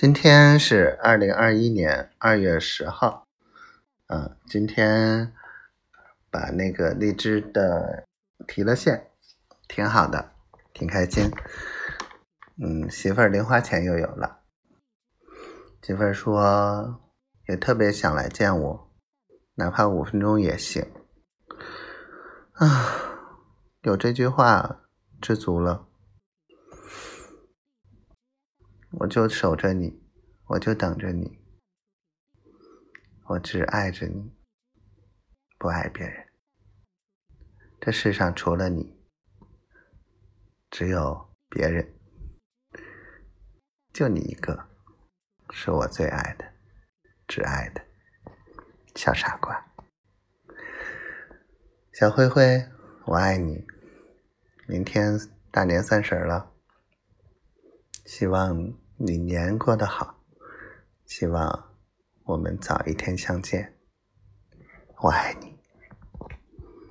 今天是二零二一年二月十号，啊，今天把那个荔枝的提了现，挺好的，挺开心。嗯，媳妇儿零花钱又有了。媳妇儿说也特别想来见我，哪怕五分钟也行。啊，有这句话知足了。我就守着你，我就等着你，我只爱着你，不爱别人。这世上除了你，只有别人，就你一个，是我最爱的，只爱的小傻瓜，小灰灰，我爱你。明天大年三十了。希望你年过得好，希望我们早一天相见。我爱你。